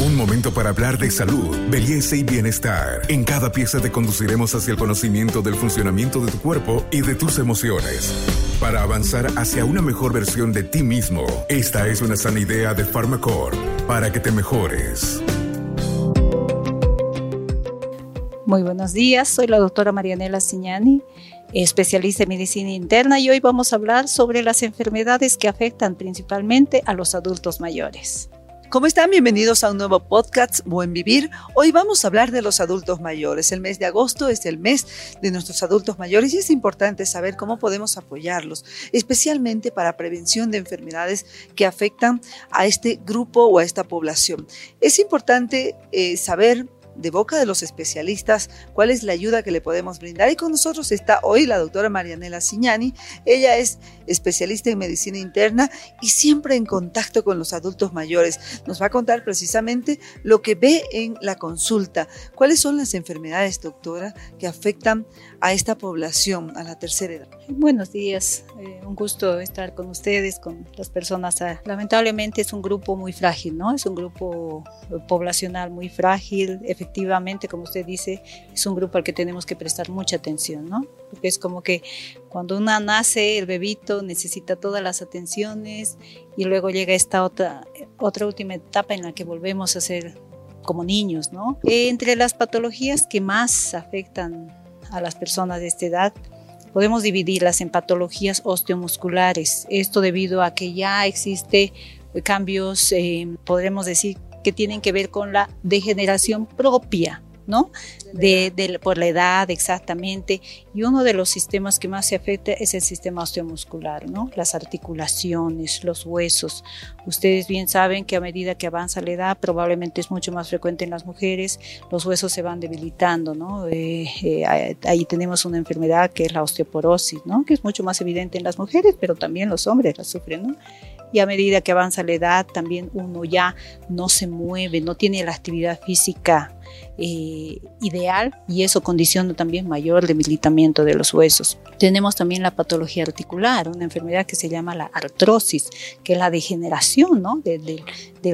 Un momento para hablar de salud, belleza y bienestar. En cada pieza te conduciremos hacia el conocimiento del funcionamiento de tu cuerpo y de tus emociones. Para avanzar hacia una mejor versión de ti mismo, esta es una sana idea de Pharmacore para que te mejores. Muy buenos días, soy la doctora Marianela Signani, especialista en medicina interna y hoy vamos a hablar sobre las enfermedades que afectan principalmente a los adultos mayores. ¿Cómo están? Bienvenidos a un nuevo podcast Buen Vivir. Hoy vamos a hablar de los adultos mayores. El mes de agosto es el mes de nuestros adultos mayores y es importante saber cómo podemos apoyarlos, especialmente para prevención de enfermedades que afectan a este grupo o a esta población. Es importante eh, saber de boca de los especialistas cuál es la ayuda que le podemos brindar. Y con nosotros está hoy la doctora Marianela Signani. Ella es especialista en medicina interna y siempre en contacto con los adultos mayores. Nos va a contar precisamente lo que ve en la consulta. ¿Cuáles son las enfermedades, doctora, que afectan a esta población, a la tercera edad? Buenos días, eh, un gusto estar con ustedes, con las personas. Ah, lamentablemente es un grupo muy frágil, ¿no? Es un grupo poblacional muy frágil, efectivamente, como usted dice, es un grupo al que tenemos que prestar mucha atención, ¿no? Porque es como que cuando una nace, el bebito necesita todas las atenciones y luego llega esta otra, otra última etapa en la que volvemos a ser como niños, ¿no? Entre las patologías que más afectan a las personas de esta edad, podemos dividirlas en patologías osteomusculares. Esto debido a que ya existe cambios, eh, podremos decir, que tienen que ver con la degeneración propia ¿no? Por la edad exactamente. Y uno de los sistemas que más se afecta es el sistema osteomuscular, ¿no? Las articulaciones, los huesos. Ustedes bien saben que a medida que avanza la edad, probablemente es mucho más frecuente en las mujeres, los huesos se van debilitando, ¿no? Eh, eh, ahí tenemos una enfermedad que es la osteoporosis, ¿no? Que es mucho más evidente en las mujeres, pero también los hombres la sufren, y a medida que avanza la edad también uno ya no se mueve, no tiene la actividad física eh, ideal y eso condiciona también mayor debilitamiento de los huesos. Tenemos también la patología articular, una enfermedad que se llama la artrosis, que es la degeneración ¿no? del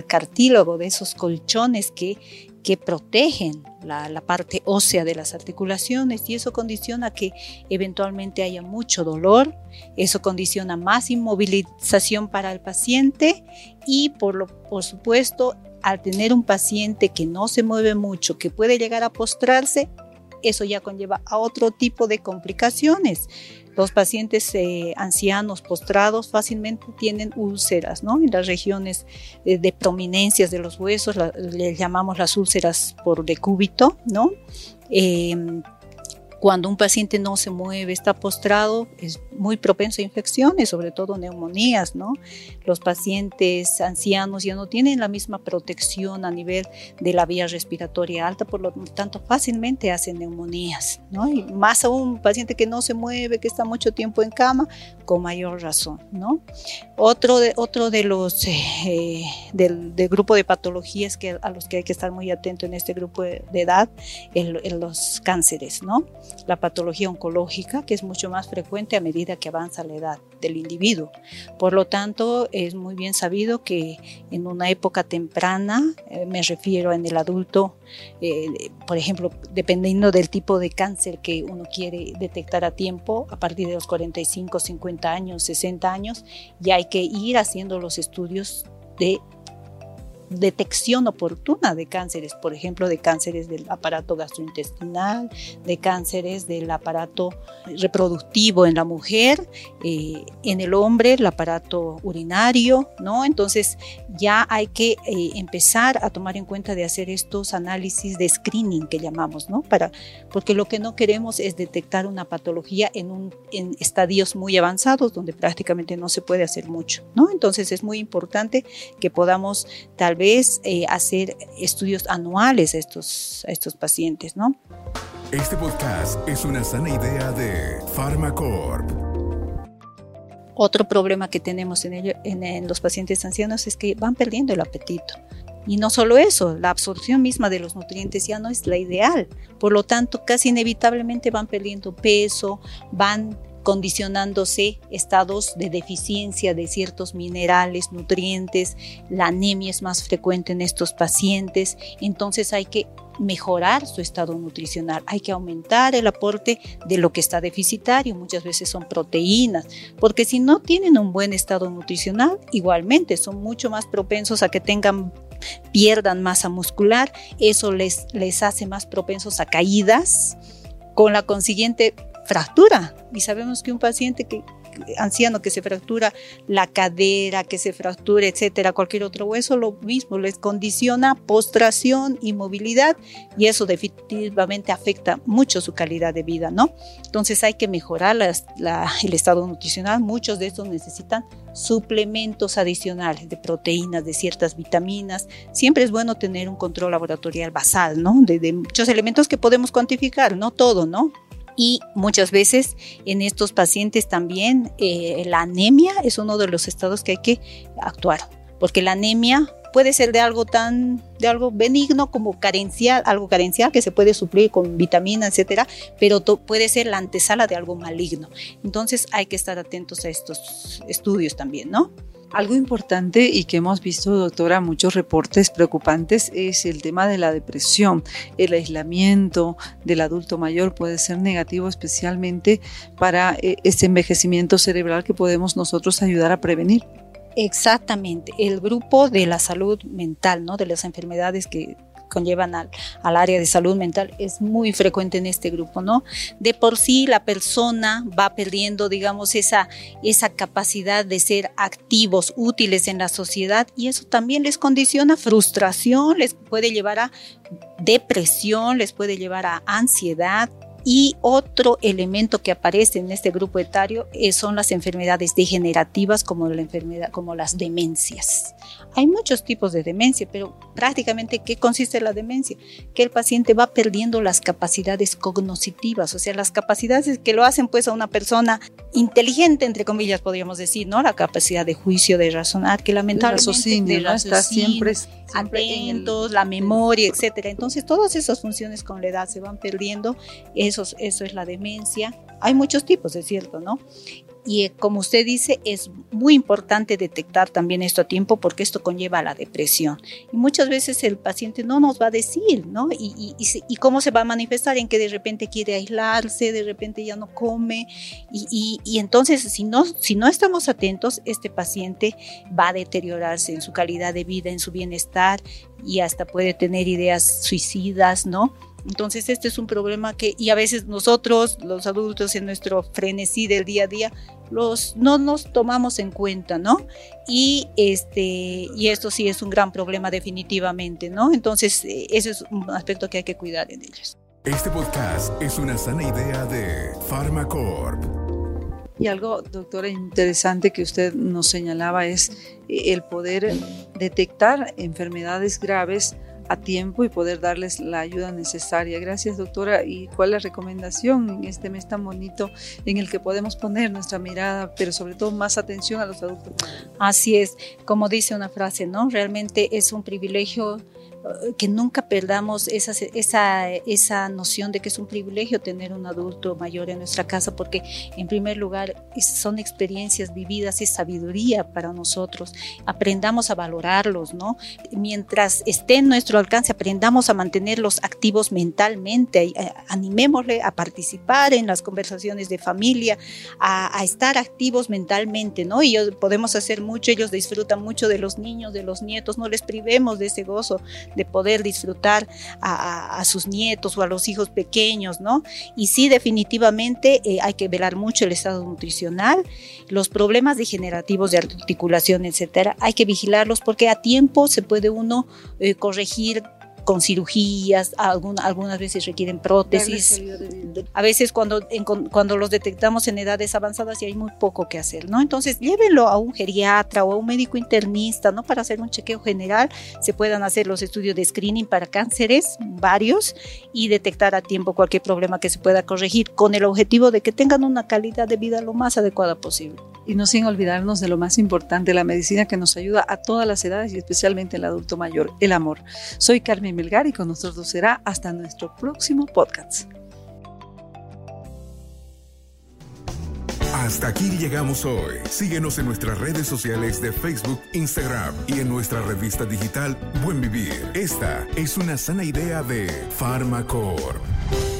cartílago, de esos colchones que que protegen la, la, parte ósea de las articulaciones y eso condiciona que eventualmente haya mucho dolor, eso condiciona más inmovilización para el paciente y por, lo, por supuesto al tener un paciente que no se mueve mucho, que puede llegar a postrarse, eso ya conlleva a otro tipo de complicaciones. Los pacientes eh, ancianos postrados fácilmente tienen úlceras, ¿no? En las regiones de, prominencias de los huesos, le llamamos las úlceras por decúbito, ¿no? Em, cuando un paciente no se mueve, está postrado, es muy propenso a infecciones, sobre todo neumonías, ¿no? Los pacientes ancianos ya no tienen la misma protección a nivel de la vía respiratoria alta, por lo tanto fácilmente hacen neumonías, ¿no? Y más aún un paciente que no se mueve, que está mucho tiempo en cama, con mayor razón, ¿no? Otro de, otro de los eh, del, grupo de patologías que, a los que hay que estar muy atento en este grupo de, edad, en los cánceres, ¿no? La patología oncológica, que es mucho más frecuente a medida que avanza la edad del individuo. Por lo tanto, es muy bien sabido que en una época temprana, eh, me refiero en el adulto, eh, por ejemplo, dependiendo del tipo de cáncer que uno quiere detectar a tiempo, a partir de los 45, 50 años, 60 años, ya hay que ir haciendo los estudios de detección oportuna de cánceres, por ejemplo, de cánceres del aparato gastrointestinal, de cánceres del aparato reproductivo en la mujer, eh, en el hombre el aparato urinario, ¿no? Entonces ya hay que eh, empezar a tomar en cuenta de hacer estos análisis de screening que llamamos, ¿no? Para, porque lo que no queremos es detectar una patología en, un, en estadios muy avanzados donde prácticamente no se puede hacer mucho, ¿no? Entonces es muy importante que podamos tal vez eh, hacer estudios anuales a estos, a estos pacientes, ¿no? Este podcast es una sana idea de Pharmacorp. Otro problema que tenemos en, ello, en, los pacientes ancianos es que van perdiendo el apetito. Y no solo eso, la absorción misma de los nutrientes ya no es la ideal. Por lo tanto, casi inevitablemente van perdiendo peso, van condicionándose estados de deficiencia de ciertos minerales, nutrientes, la anemia es más frecuente en estos pacientes, entonces hay que mejorar su estado nutricional, hay que aumentar el aporte de lo que está deficitario, muchas veces son proteínas, porque si no tienen un buen estado nutricional, igualmente son mucho más propensos a que tengan pierdan masa muscular, eso les, les hace más propensos a caídas, con la consiguiente fractura. Y sabemos que un paciente que anciano que se fractura la cadera, que se fractura, etcétera, cualquier otro hueso, lo mismo, les condiciona postración y movilidad y eso definitivamente afecta mucho su calidad de vida, ¿no? Entonces hay que mejorar el estado nutricional, muchos de estos necesitan suplementos adicionales de proteínas, de ciertas vitaminas. Siempre es bueno tener un control laboratorial basal, ¿no? De, de muchos elementos que podemos cuantificar, no todo, ¿no? Y muchas veces en estos pacientes también eh, la anemia es uno de los estados que hay que actuar, porque la anemia puede ser de algo tan de algo benigno como carencial, algo carencial que se puede suplir con vitamina, etcétera, pero puede ser la antesala de algo maligno. Entonces hay que estar atentos a estos estudios también, ¿no? Algo importante y que hemos visto, doctora, muchos reportes preocupantes es el tema de la depresión. El aislamiento del adulto mayor puede ser negativo especialmente para eh, ese envejecimiento cerebral que podemos nosotros ayudar a prevenir. Exactamente, el grupo de la salud mental, ¿no? de las enfermedades que conllevan al, al, área de salud mental es muy frecuente en este grupo, ¿no? De por sí la persona va perdiendo, digamos, esa, esa capacidad de ser activos, útiles en la sociedad y eso también les condiciona frustración, les puede llevar a depresión, les puede llevar a ansiedad, y otro elemento que aparece en este grupo etario eh, son las enfermedades degenerativas como, la enfermedad, como las demencias. Hay muchos tipos de demencia, pero prácticamente ¿qué consiste la demencia? Que el paciente va perdiendo las capacidades cognitivas, o sea, las capacidades que lo hacen pues a una persona inteligente, entre comillas, podríamos decir, ¿no? La capacidad de juicio, de razonar, que lamentablemente ¿no? está siempre, atentos, la memoria, etcétera. Entonces, todas esas funciones con la edad se van perdiendo. Eso, eso es la demencia. Hay muchos tipos, es cierto, ¿no? Y eh, como usted dice, es muy importante detectar también esto a tiempo porque esto conlleva a la depresión. Y muchas veces el paciente no nos va a decir, ¿no? Y, y, cómo se va a manifestar en que de repente quiere aislarse, de repente ya no come. Y, y, entonces, si no, si no estamos atentos, este paciente va a deteriorarse en su calidad de vida, en su bienestar y hasta puede tener ideas suicidas, ¿no? Entonces este es un problema que, y a veces nosotros, los adultos, en nuestro frenesí del día a día, los, no nos tomamos en cuenta, ¿no? Y, este, y esto sí es un gran problema definitivamente, ¿no? Entonces eh, ese es un aspecto que hay que cuidar en ellos. Este podcast es una sana idea de Pharmacorp. Y algo, doctora, interesante que usted nos señalaba es el poder detectar enfermedades graves a tiempo y poder darles la ayuda necesaria. Gracias, doctora. ¿Y cuál es la recomendación en este mes tan bonito en el que podemos poner nuestra mirada, pero sobre todo más atención a los adultos? Así es, como dice una frase, ¿no? Realmente es un privilegio que nunca perdamos esa, esa, esa noción de que es un privilegio tener un adulto mayor en nuestra casa, porque en primer lugar son experiencias vividas, es sabiduría para nosotros. Aprendamos a valorarlos, ¿no? Mientras esté en nuestro alcance, aprendamos a mantenerlos activos mentalmente, eh, animémosle a participar en las conversaciones de familia, a, a estar activos mentalmente, ¿no? Y podemos hacer mucho, ellos disfrutan mucho de los niños, de los nietos, no les privemos de ese gozo de poder disfrutar a, sus nietos o a los hijos pequeños, ¿no? Y sí, definitivamente eh, hay que velar mucho el estado nutricional, los problemas degenerativos de articulación, etcétera, hay que vigilarlos porque a tiempo se puede uno eh, corregir con cirugías, algunas veces requieren prótesis. A veces cuando, cuando los detectamos en edades avanzadas y hay muy poco que hacer, ¿no? Entonces llévenlo a un geriatra o a un médico internista, ¿no? Para hacer un chequeo general, se puedan hacer los estudios de screening para cánceres, varios, y detectar a tiempo cualquier problema que se pueda corregir, con el objetivo de que tengan una calidad de vida lo más adecuada posible. Y no sin olvidarnos de lo más importante, la medicina que nos ayuda a todas las edades y especialmente el adulto mayor, el amor. Soy Carmen Melgar y con nosotros será hasta nuestro próximo podcast. Hasta aquí llegamos hoy. Síguenos en nuestras redes sociales de Facebook, Instagram y en nuestra revista digital Buen Vivir. Esta es una sana idea de Farmacorp.